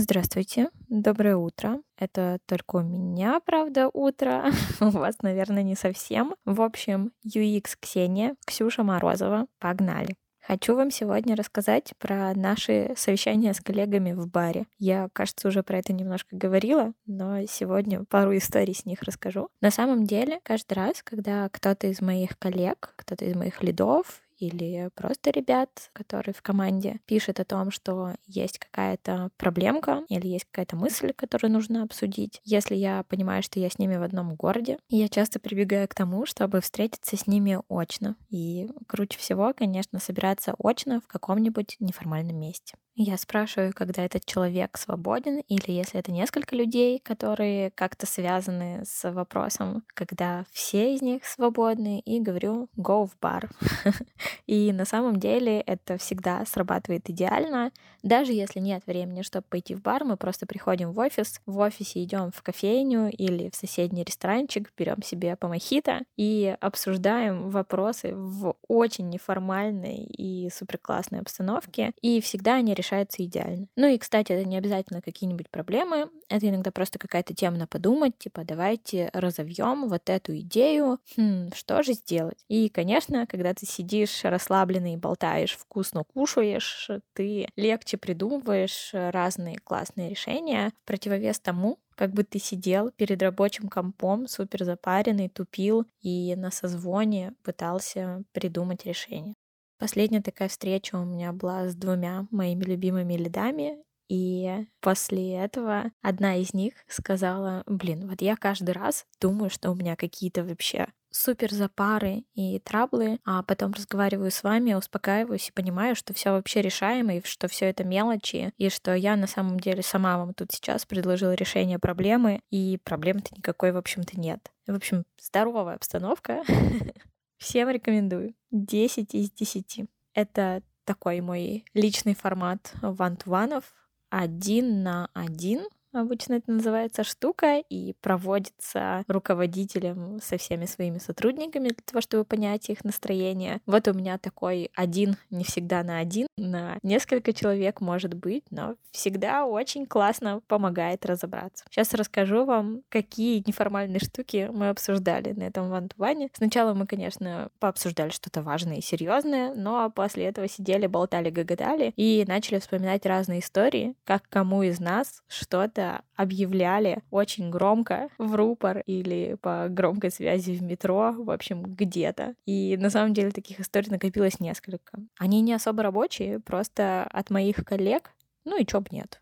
Здравствуйте, доброе утро. Это только у меня, правда, утро. у вас, наверное, не совсем. В общем, UX Ксения, Ксюша Морозова. Погнали. Хочу вам сегодня рассказать про наши совещания с коллегами в баре. Я, кажется, уже про это немножко говорила, но сегодня пару историй с них расскажу. На самом деле, каждый раз, когда кто-то из моих коллег, кто-то из моих лидов или просто ребят, которые в команде, пишет о том, что есть какая-то проблемка или есть какая-то мысль, которую нужно обсудить. Если я понимаю, что я с ними в одном городе, я часто прибегаю к тому, чтобы встретиться с ними очно. И круче всего, конечно, собираться очно в каком-нибудь неформальном месте. Я спрашиваю, когда этот человек свободен, или если это несколько людей, которые как-то связаны с вопросом, когда все из них свободны, и говорю «go в бар». И на самом деле это всегда срабатывает идеально. Даже если нет времени, чтобы пойти в бар, мы просто приходим в офис, в офисе идем в кофейню или в соседний ресторанчик, берем себе по мохито и обсуждаем вопросы в очень неформальной и супер классной обстановке. И всегда они решаются решается идеально. Ну и, кстати, это не обязательно какие-нибудь проблемы, это иногда просто какая-то тема на подумать, типа давайте разовьем вот эту идею, хм, что же сделать? И, конечно, когда ты сидишь расслабленный болтаешь, вкусно кушаешь, ты легче придумываешь разные классные решения в противовес тому, как бы ты сидел перед рабочим компом, супер запаренный, тупил и на созвоне пытался придумать решение. Последняя такая встреча у меня была с двумя моими любимыми лидами, и после этого одна из них сказала, блин, вот я каждый раз думаю, что у меня какие-то вообще супер запары и траблы, а потом разговариваю с вами, успокаиваюсь и понимаю, что все вообще решаемо, и что все это мелочи, и что я на самом деле сама вам тут сейчас предложила решение проблемы, и проблемы-то никакой, в общем-то, нет. В общем, здоровая обстановка. Всем рекомендую. 10 из 10. Это такой мой личный формат ван-ту-ванов. Один на один обычно это называется штука, и проводится руководителем со всеми своими сотрудниками для того, чтобы понять их настроение. Вот у меня такой один, не всегда на один, на несколько человек может быть, но всегда очень классно помогает разобраться. Сейчас расскажу вам, какие неформальные штуки мы обсуждали на этом ван Сначала мы, конечно, пообсуждали что-то важное и серьезное, но после этого сидели, болтали, гоготали и начали вспоминать разные истории, как кому из нас что-то это объявляли очень громко в рупор или по громкой связи в метро, в общем, где-то. И на самом деле таких историй накопилось несколько. Они не особо рабочие, просто от моих коллег, ну и чё б нет.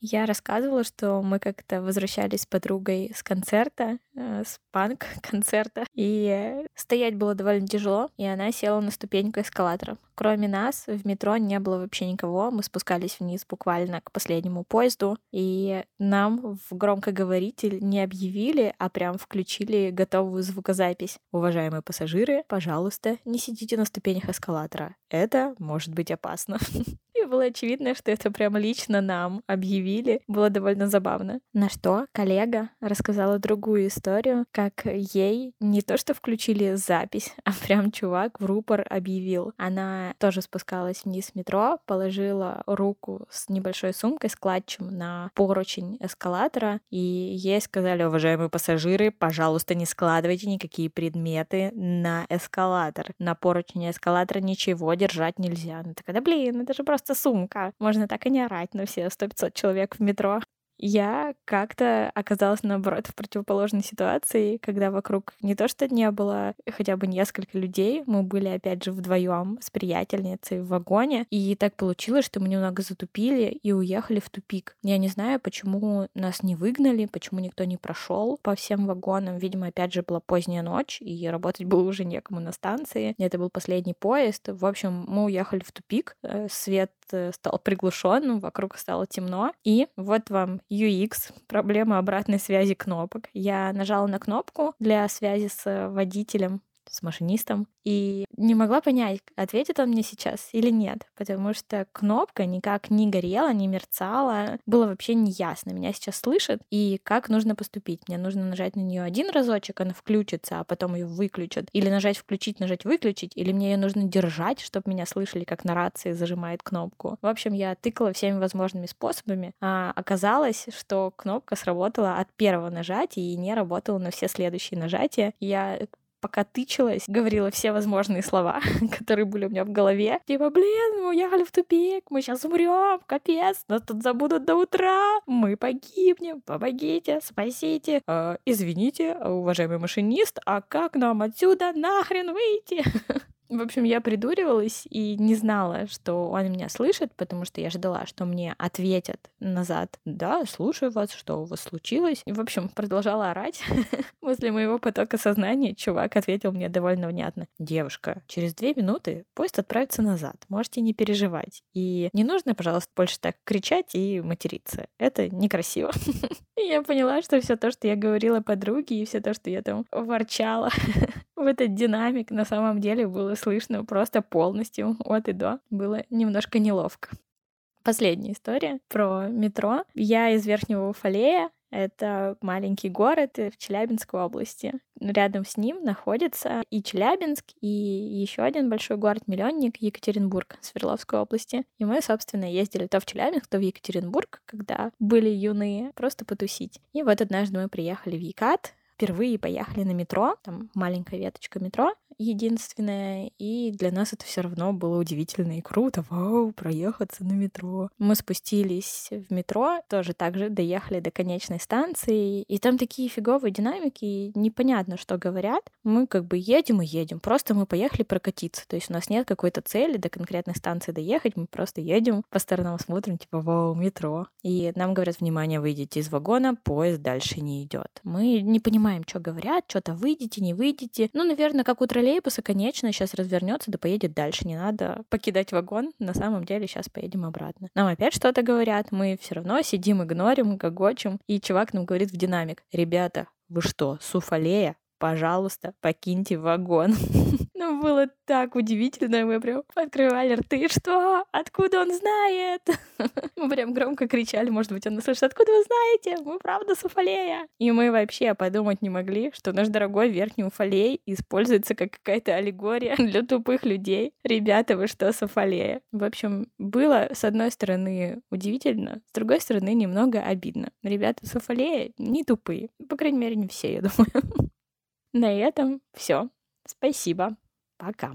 Я рассказывала, что мы как-то возвращались с подругой с концерта, э, с панк-концерта, и стоять было довольно тяжело, и она села на ступеньку эскалатора. Кроме нас в метро не было вообще никого, мы спускались вниз буквально к последнему поезду, и нам в громкоговоритель не объявили, а прям включили готовую звукозапись. Уважаемые пассажиры, пожалуйста, не сидите на ступенях эскалатора. Это может быть опасно. Было очевидно, что это прямо лично нам объявили. Было довольно забавно. На что коллега рассказала другую историю, как ей не то что включили запись, а прям чувак в рупор объявил. Она тоже спускалась вниз в метро, положила руку с небольшой сумкой, с на поручень эскалатора, и ей сказали, уважаемые пассажиры, пожалуйста, не складывайте никакие предметы на эскалатор. На поручень эскалатора ничего держать нельзя. Она такая, да блин, это же просто сумка. Можно так и не орать на все 100-500 человек в метро. Я как-то оказалась, наоборот, в противоположной ситуации, когда вокруг не то что не было хотя бы несколько людей, мы были, опять же, вдвоем с приятельницей в вагоне, и так получилось, что мы немного затупили и уехали в тупик. Я не знаю, почему нас не выгнали, почему никто не прошел по всем вагонам. Видимо, опять же, была поздняя ночь, и работать было уже некому на станции. Это был последний поезд. В общем, мы уехали в тупик, э, свет э, стал приглушенным, вокруг стало темно, и вот вам UX, проблема обратной связи кнопок. Я нажала на кнопку для связи с водителем, с машинистом, и не могла понять, ответит он мне сейчас или нет, потому что кнопка никак не горела, не мерцала, было вообще неясно, меня сейчас слышат, и как нужно поступить. Мне нужно нажать на нее один разочек, она включится, а потом ее выключат, или нажать включить, нажать выключить, или мне ее нужно держать, чтобы меня слышали, как на рации зажимает кнопку. В общем, я тыкала всеми возможными способами, а оказалось, что кнопка сработала от первого нажатия и не работала на все следующие нажатия. Я пока тычилась, говорила все возможные слова, которые были у меня в голове. Типа, блин, мы уехали в тупик, мы сейчас умрем, капец, нас тут забудут до утра, мы погибнем, помогите, спасите. Э, извините, уважаемый машинист, а как нам отсюда нахрен выйти? В общем, я придуривалась и не знала, что он меня слышит, потому что я ждала, что мне ответят назад. Да, слушаю вас, что у вас случилось. И, в общем, продолжала орать. После моего потока сознания чувак ответил мне довольно внятно. Девушка, через две минуты поезд отправится назад. Можете не переживать. И не нужно, пожалуйста, больше так кричать и материться. Это некрасиво. Я поняла, что все то, что я говорила подруге, и все то, что я там ворчала в этот динамик, на самом деле было слышно просто полностью от и до. Было немножко неловко. Последняя история про метро. Я из Верхнего Уфалея, это маленький город в Челябинской области. Рядом с ним находится и Челябинск, и еще один большой город-миллионник Екатеринбург Свердловской области. И мы, собственно, ездили то в Челябинск, то в Екатеринбург, когда были юные, просто потусить. И вот однажды мы приехали в Екат, впервые поехали на метро, там маленькая веточка метро, единственная, и для нас это все равно было удивительно и круто. Вау, проехаться на метро. Мы спустились в метро, тоже так же доехали до конечной станции, и там такие фиговые динамики, непонятно, что говорят. Мы как бы едем и едем, просто мы поехали прокатиться, то есть у нас нет какой-то цели до конкретной станции доехать, мы просто едем, по сторонам смотрим, типа, вау, метро. И нам говорят, внимание, выйдите из вагона, поезд дальше не идет. Мы не понимаем, что говорят, что-то выйдете, не выйдете. Ну, наверное, как у троллейбуса, конечно, сейчас развернется, да поедет дальше. Не надо покидать вагон. На самом деле сейчас поедем обратно. Нам опять что-то говорят, мы все равно сидим, игнорим, гогочем. И чувак нам говорит в динамик. Ребята, вы что, суфалея? пожалуйста, покиньте вагон. ну, было так удивительно, мы прям открывали рты, что? Откуда он знает? мы прям громко кричали, может быть, он нас слышит, откуда вы знаете? Мы правда Суфалея. И мы вообще подумать не могли, что наш дорогой верхний Уфалей используется как какая-то аллегория для тупых людей. Ребята, вы что, Суфалея? В общем, было, с одной стороны, удивительно, с другой стороны, немного обидно. Ребята Суфалея не тупые. По крайней мере, не все, я думаю. На этом все. Спасибо. Пока.